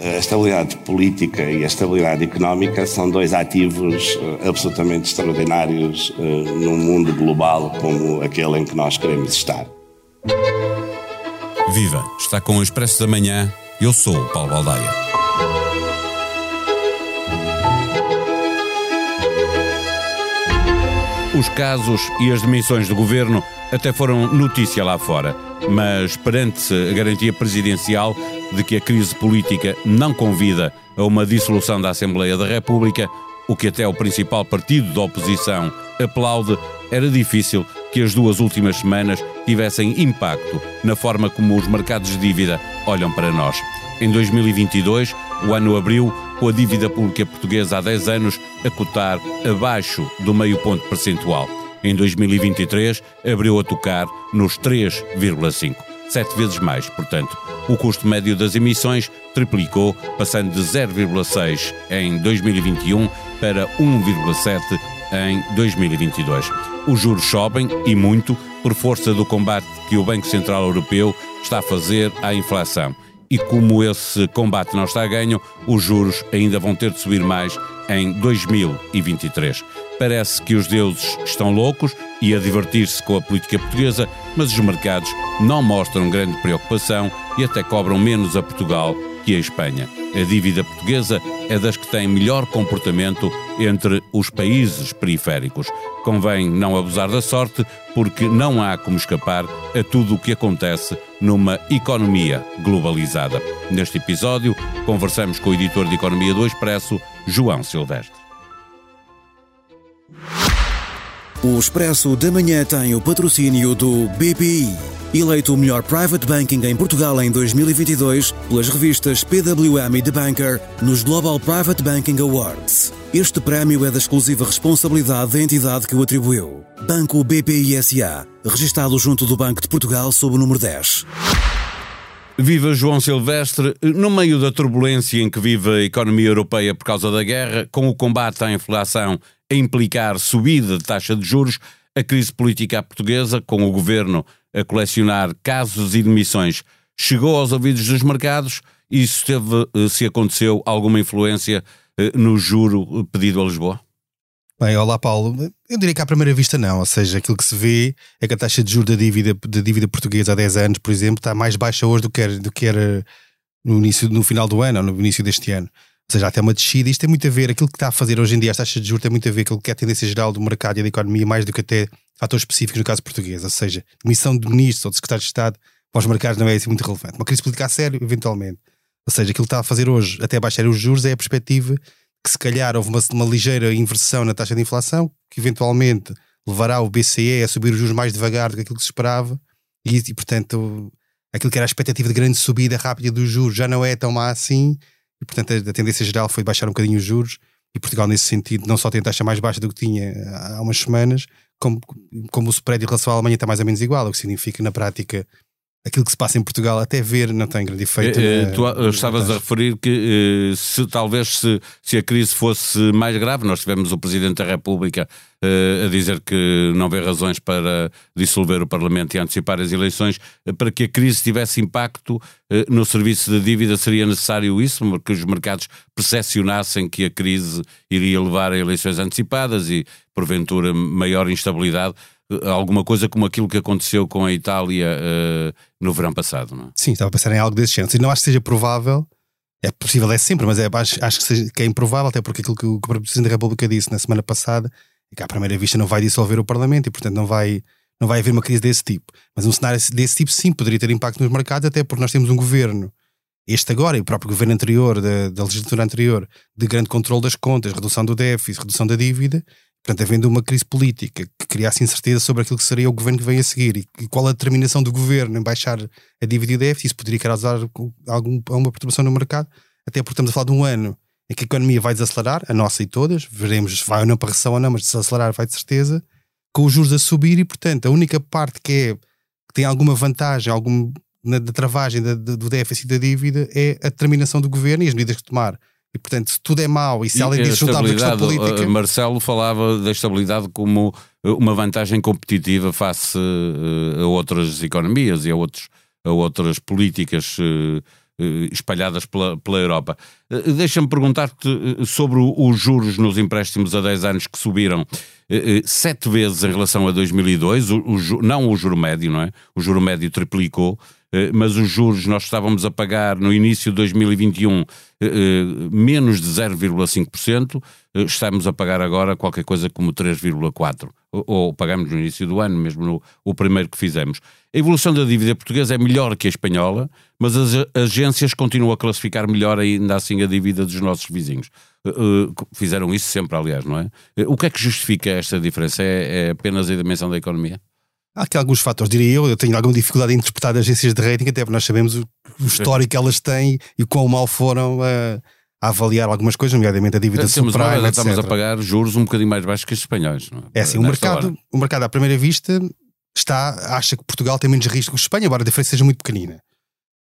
A estabilidade política e a estabilidade económica são dois ativos uh, absolutamente extraordinários uh, num mundo global como aquele em que nós queremos estar. Viva! Está com o Expresso da Manhã. Eu sou o Paulo Baldaia. Os casos e as demissões do governo até foram notícia lá fora, mas perante a garantia presidencial de que a crise política não convida a uma dissolução da Assembleia da República, o que até o principal partido da oposição aplaude, era difícil que as duas últimas semanas tivessem impacto na forma como os mercados de dívida olham para nós. Em 2022, o ano abriu com a dívida pública portuguesa há 10 anos a cotar abaixo do meio ponto percentual. Em 2023, abriu a tocar nos 3,5 sete vezes mais. Portanto, o custo médio das emissões triplicou, passando de 0,6 em 2021 para 1,7 em 2022. Os juros sobem e muito por força do combate que o Banco Central Europeu está a fazer à inflação. E como esse combate não está a ganho, os juros ainda vão ter de subir mais em 2023. Parece que os deuses estão loucos e a divertir-se com a política portuguesa, mas os mercados não mostram grande preocupação e até cobram menos a Portugal que a Espanha. A dívida portuguesa é das que tem melhor comportamento entre os países periféricos. Convém não abusar da sorte, porque não há como escapar a tudo o que acontece numa economia globalizada. Neste episódio, conversamos com o editor de Economia do Expresso, João Silvestre. O Expresso da Manhã tem o patrocínio do BPI, eleito o melhor private banking em Portugal em 2022 pelas revistas PWM e The Banker nos Global Private Banking Awards. Este prémio é da exclusiva responsabilidade da entidade que o atribuiu. Banco BPI SA, registado junto do Banco de Portugal sob o número 10. Viva João Silvestre, no meio da turbulência em que vive a economia europeia por causa da guerra, com o combate à inflação a implicar subida de taxa de juros, a crise política portuguesa, com o governo a colecionar casos e demissões, chegou aos ouvidos dos mercados e isso teve, eh, se aconteceu, alguma influência eh, no juro pedido a Lisboa? Bem, olá Paulo. Eu diria que à primeira vista não, ou seja, aquilo que se vê é que a taxa de juros da dívida, da dívida portuguesa há 10 anos, por exemplo, está mais baixa hoje do que era, do que era no, início, no final do ano ou no início deste ano. Ou seja, até uma descida. Isto tem muito a ver, aquilo que está a fazer hoje em dia as taxas de juros tem muito a ver com aquilo que é a tendência geral do mercado e da economia, mais do que até fatores específicos no caso português. Ou seja, demissão de ministros ou de secretários de Estado para os mercados não é assim muito relevante. Uma crise política a sério, eventualmente. Ou seja, aquilo que está a fazer hoje, até baixar os juros, é a perspectiva que se calhar houve uma, uma ligeira inversão na taxa de inflação, que eventualmente levará o BCE a subir os juros mais devagar do que aquilo que se esperava, e, e portanto aquilo que era a expectativa de grande subida rápida dos juros já não é tão má assim, e portanto a, tendência geral foi baixar um bocadinho os juros, e Portugal nesse sentido não só tem taxa mais baixa do que tinha há umas semanas, como, como o spread em relação à Alemanha está mais ou menos igual, o que significa na prática aquilo que se passa em Portugal até ver não tem grande efeito. Eh, na, tu na estavas a referir que eh, se talvez se, se a crise fosse mais grave, nós tivemos o Presidente da República a dizer que não vê razões para dissolver o Parlamento e antecipar as eleições, para que a crise tivesse impacto no serviço de dívida seria necessário isso, que os mercados percepcionassem que a crise iria levar a eleições antecipadas e porventura maior instabilidade alguma coisa como aquilo que aconteceu com a Itália uh, no verão passado, não é? Sim, estava a pensar em algo desse género. Não acho que seja provável, é possível, é sempre, mas é, acho, acho que, seja, que, é improvável, até porque aquilo que o, que o Presidente da República disse na semana passada é que à primeira vista não vai dissolver o Parlamento e, portanto, não vai, não vai haver uma crise desse tipo. Mas um cenário desse tipo, sim, poderia ter impacto nos mercados, até porque nós temos um governo este agora e o próprio governo anterior, da, da, legislatura anterior, de grande controle das contas, redução do déficit, redução da dívida, Portanto, havendo uma crise política que criasse incerteza sobre aquilo que seria o governo que vem a seguir e, qual a determinação do governo em baixar a dívida e o déficit, isso poderia causar algum, alguma perturbação no mercado, até porque estamos a falar de um ano em que a economia vai desacelerar, a nossa e todas, veremos se vai ou não para recessão ou não, mas desacelerar vai de certeza, com os juros a subir e, portanto, a única parte que, é, que tem alguma vantagem, algum, na, da travagem da, do déficit da dívida é a determinação do governo e as medidas que tomar. E portanto, se tudo é mau e se além disso juntarmos a questão política. Marcelo falava da estabilidade como uma vantagem competitiva face eh, a outras economias e a, outros, a outras políticas eh, espalhadas pela, pela Europa. Deixa-me perguntar-te sobre os juros nos empréstimos a 10 anos que subiram sete vezes em relação a 2002, o, o, não o juro médio, não é? O juro médio triplicou. Eh, mas os juros nós estávamos a pagar no início de 2021 eh, eh, menos de 0,5%, estamos a pagar agora qualquer coisa como 3,4%, ou pagamos no início do ano, mesmo no o primeiro que fizemos. A evolução da dívida portuguesa é melhor que a espanhola, mas as agências continuam a classificar melhor ainda assim a dívida dos nossos vizinhos. Fizeram isso sempre, aliás, não é? O que é que justifica esta diferença? É, é apenas a dimensão da economia? Há aqui alguns fatores, diria eu. Eu tenho alguma dificuldade em interpretar agências de rating, até porque nós sabemos o, o histórico que elas têm e quão mal foram a, a avaliar algumas coisas, nomeadamente a dívida subprime, nós, Estamos a pagar juros um bocadinho mais baixos que os espanhóis. É, é assim, o mercado, o mercado à primeira vista está, acha que Portugal tem menos risco que Espanha, embora a diferença seja muito pequenina.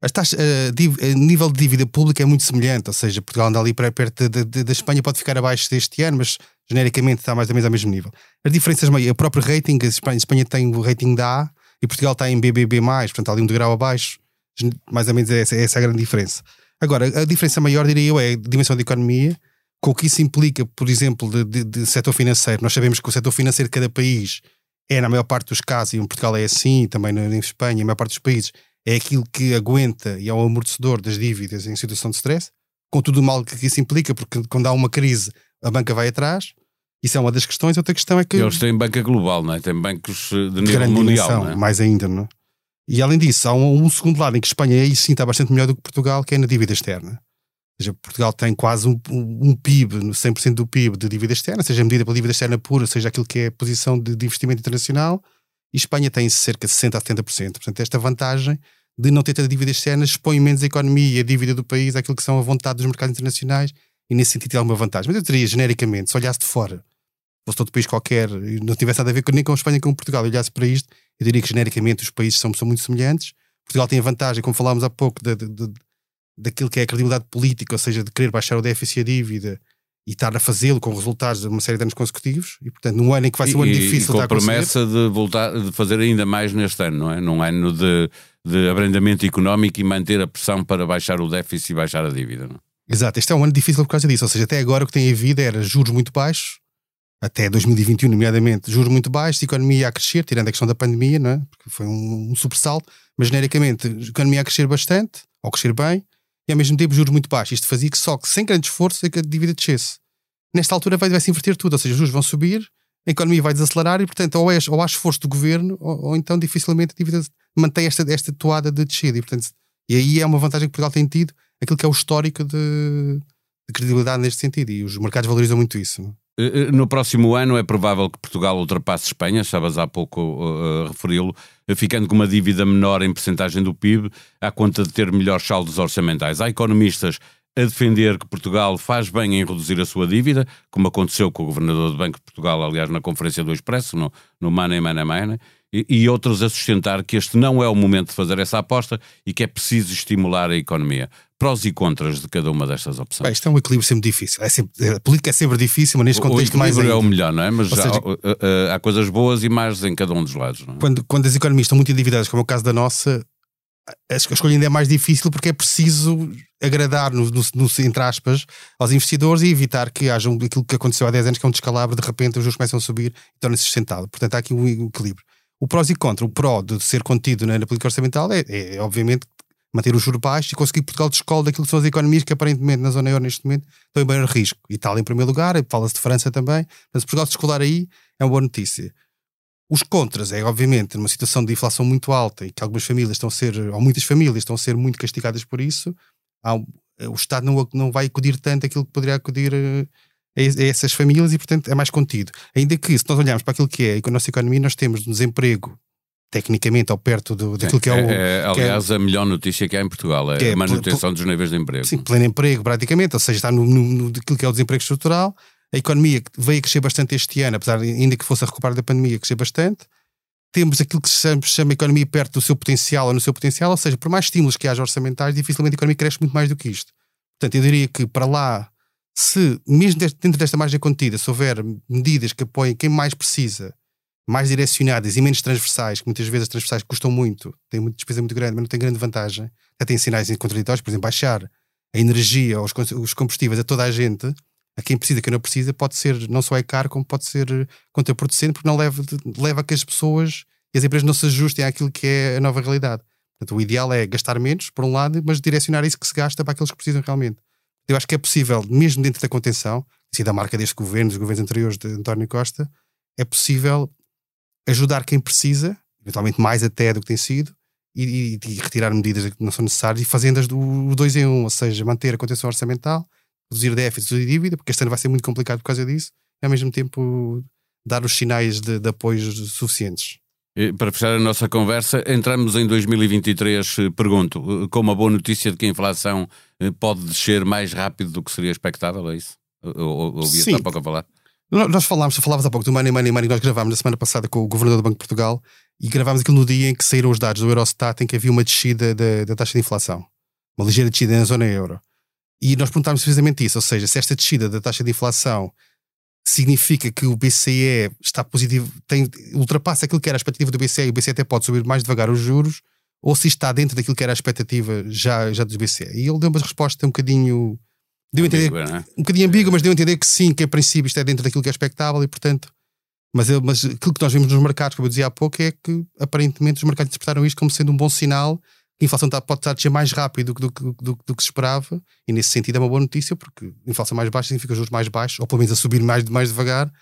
A, taxa, a, a, nível de dívida pública é muito semelhante, ou seja, Portugal anda ali perto da Espanha, pode ficar abaixo deste ano, mas genericamente está mais ou menos ao mesmo nível. As diferenças, o próprio rating, a Espanha, a Espanha tem o rating da A e Portugal está em BBB+, portanto ali um degrau abaixo, mais ou menos é essa, é a grande diferença. Agora, a diferença maior, diria eu, é a dimensão da economia, com o que isso implica, por exemplo, de, de, de, setor financeiro. Nós sabemos que o setor financeiro de cada país é, na maior parte dos casos, e em Portugal é assim, também em Espanha, a maior parte dos países, é aquilo que aguenta e é o amortecedor das dívidas em situação de stress, com tudo o mal que isso implica, porque quando há uma crise, a banca vai atrás, isso é uma das questões. Outra questão é que. Eles têm banca global, não é? Têm bancos de nível mundial. Dimensão, é? Mais ainda, não é? E além disso, há um, um, segundo lado em que Espanha aí sim está bastante melhor do que Portugal, que é na dívida externa. Ou seja, Portugal tem quase um, um, um PIB, 100% do PIB de dívida externa, seja medida pela dívida externa pura, seja aquilo que é a posição de, de investimento internacional, e Espanha tem cerca de 60% a 70%. Portanto, esta vantagem de não ter tanta dívida externa expõe menos a economia e a dívida do país àquilo que são a vontade dos mercados internacionais, e nesse sentido é uma vantagem. Mas eu diria, genericamente, se olhasse de fora, fosse todo país qualquer e não tivesse nada a ver nem com a Espanha nem com Portugal, e olhasse para isto, eu diria que genericamente os países são, são muito semelhantes. Portugal tem a vantagem, como falámos há pouco, de, de, de, daquilo que é a credibilidade política, ou seja, de querer baixar o déficit e a dívida e estar a fazê-lo com resultados de uma série de anos consecutivos e portanto num ano em que vai ser um ano difícil e com a promessa de voltar de fazer ainda mais neste ano, não é? Num ano de, de abrandamento económico e manter a pressão para baixar o déficit e baixar a dívida, não? É? Exato, este é um ano difícil por causa disso, ou seja, até agora o que tem havido era juros muito baixos, até 2021, nomeadamente, juros muito baixos, economia a crescer, tirando a questão da pandemia, não é? porque foi um, um sobressalto, mas genericamente, economia a crescer bastante, ou crescer bem, e ao mesmo tempo juros muito baixos. Isto fazia que só que sem grande esforço a dívida descesse. Nesta altura vai, vai se inverter tudo, ou seja, os juros vão subir, a economia vai desacelerar e, portanto, ou, é, ou há esforço do governo, ou, ou, então dificilmente a dívida mantém esta, esta toada de descida. E, portanto, e aí é uma vantagem que Portugal tem tido, aquilo que é o histórico de, de credibilidade neste sentido, e os mercados valorizam muito isso. Eh, eh, no próximo ano é provável que Portugal ultrapasse Espanha, estavas há pouco uh, a referi-lo, ficando com uma dívida menor em percentagem do PIB, à conta de ter melhores saldos orçamentais. Há economistas a defender que Portugal faz bem em reduzir a sua dívida, como aconteceu com o Governador do Banco de Portugal, aliás, na conferência do Expresso, no, no Money, Money, Money, e, e outros a sustentar que este não é o momento de fazer essa aposta e que é preciso estimular a economia prós e contras de cada uma destas opções? Bem, isto é um equilíbrio sempre difícil. É sempre, a política é sempre difícil, mas neste contexto mais. O equilíbrio é o melhor, não é? Mas seja, há, há, coisas boas e más em cada um dos lados. É? Quando, quando as economias estão muito endividadas, como é o caso da nossa, a escolha ainda é mais difícil porque é preciso agradar, no, no, no, entre aspas, aos investidores e evitar que haja um, aquilo que aconteceu há 10 anos, que é um descalabro, de repente os juros começam a subir e torna-se sustentável. Portanto, há aqui um equilíbrio. O prós e contra, o pró de ser contido na, na política orçamental é, é, obviamente, manter o juro baixo e conseguir Portugal descolar daquilo que são as economias que aparentemente na zona euro neste momento estão em maior risco. Itália em primeiro lugar, fala-se de França também, mas Portugal descolar aí é uma boa notícia. Os contras é, obviamente, numa situação de inflação muito alta e que algumas famílias estão a ser, ou muitas famílias estão a ser muito castigadas por isso, há, o Estado não, não vai acudir tanto aquilo que poderia acudir a, a, essas famílias e, portanto, é mais contido. Ainda que, se nós olharmos para aquilo que é a nossa economia, nós temos desemprego tecnicamente ou perto do, daquilo que é o. É, é aliás, é, a melhor notícia que há em Portugal é, é a manutenção dos níveis de emprego. Sim, pleno emprego, praticamente, ou seja, está no, no, no daquilo que é o desemprego estrutural. A economia veio a crescer bastante este ano, apesar de, ainda que fosse a recuperar da pandemia, crescer bastante. Temos aquilo que se chama, se chama economia perto do seu potencial ou no seu potencial, ou seja, por mais estímulos que haja orçamentais, dificilmente a economia cresce muito mais do que isto. Portanto, eu diria que para lá, se, mesmo dentro desta margem contida, se houver medidas que apoiem quem mais precisa mais direcionadas e menos transversais, que muitas vezes as transversais custam muito, têm uma despesa muito grande, mas não têm grande vantagem. já tem sinais contraditórios, por exemplo, baixar a energia ou os combustíveis a toda a gente, a quem precisa, a quem não precisa, pode ser, não só é caro, como pode ser contraproducente, porque não leva, leva a que as pessoas e as empresas não se ajustem àquilo que é a nova realidade. Portanto, o ideal é gastar menos, por um lado, mas direcionar isso que se gasta para aqueles que precisam realmente. Eu acho que é possível, mesmo dentro da contenção, se da marca deste governo, dos governos anteriores de António Costa, é possível ajudar quem precisa, eventualmente mais até do que tem sido, e, e, e retirar medidas que não são necessárias e fazendo-as do 2 em 1, um, ou seja, manter a contenção orçamental, reduzir déficit e dívida, porque este ano vai ser muito complicado por causa disso, e ao mesmo tempo dar os sinais de, de apoio suficientes. Para fechar a nossa conversa, entramos em 2023. Eh, pergunto, eh, com uma boa notícia de que a inflação eh, pode descer mais rápido do que seria expectável, é isso? Ouvi há pouco a falar. Nós falámos, falávamos há pouco do Money Money Money, nós gravámos na semana passada com o Governador do Banco de Portugal e gravámos aquilo no dia em que saíram os dados do Eurostat em que havia uma descida da, da taxa de inflação, uma ligeira descida na zona euro. E nós perguntámos precisamente isso, ou seja, se esta descida da taxa de inflação significa que o BCE está positivo, tem, ultrapassa aquilo que era a expectativa do BCE e o BCE até pode subir mais devagar os juros, ou se está dentro daquilo que era a expectativa já, já do BCE. E ele deu uma resposta um bocadinho Deu a entender, ambígua, é? um bocadinho ambíguo, mas deu a entender que sim, que a princípio isto é dentro daquilo que é expectável e, portanto, mas, mas aquilo que nós vimos nos mercados, como eu dizia há pouco, é que aparentemente os mercados interpretaram isto como sendo um bom sinal que a inflação tá, pode estar a descer mais rápido do, do, do, do, que se esperava, e nesse sentido é uma boa notícia, porque a inflação mais baixa significa juros mais baixos, ou pelo menos a subir mais, mais devagar,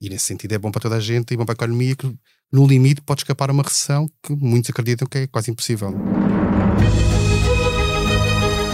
e nesse sentido é bom para toda a gente e bom para a economia, que no limite pode escapar a uma recessão que muitos acreditam que é quase impossível.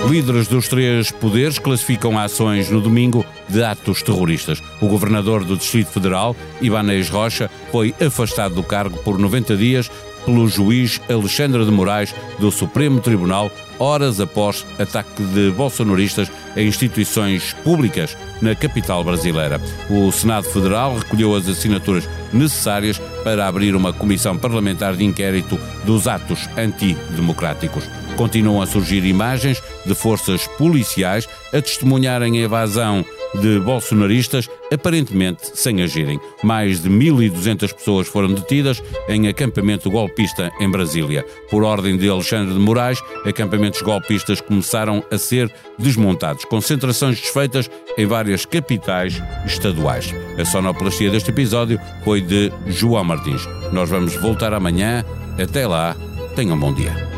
Líderes dos três poderes classificam ações no domingo de atos terroristas. O governador do Distrito Federal, Ibanez Rocha, foi afastado do cargo por 90 dias pelo juiz Alexandre de Moraes do Supremo Tribunal, horas após ataque de bolsonaristas a instituições públicas na capital brasileira. O Senado Federal recolheu as assinaturas necessárias para abrir uma comissão parlamentar de inquérito dos atos antidemocráticos. Continuam a surgir imagens de forças policiais a testemunharem a evasão de bolsonaristas, aparentemente sem agirem. Mais de 1.200 pessoas foram detidas em acampamento golpista em Brasília. Por ordem de Alexandre de Moraes, acampamentos golpistas começaram a ser desmontados. Concentrações desfeitas em várias capitais estaduais. A sonoplastia deste episódio foi de João Martins. Nós vamos voltar amanhã. Até lá, tenham um bom dia.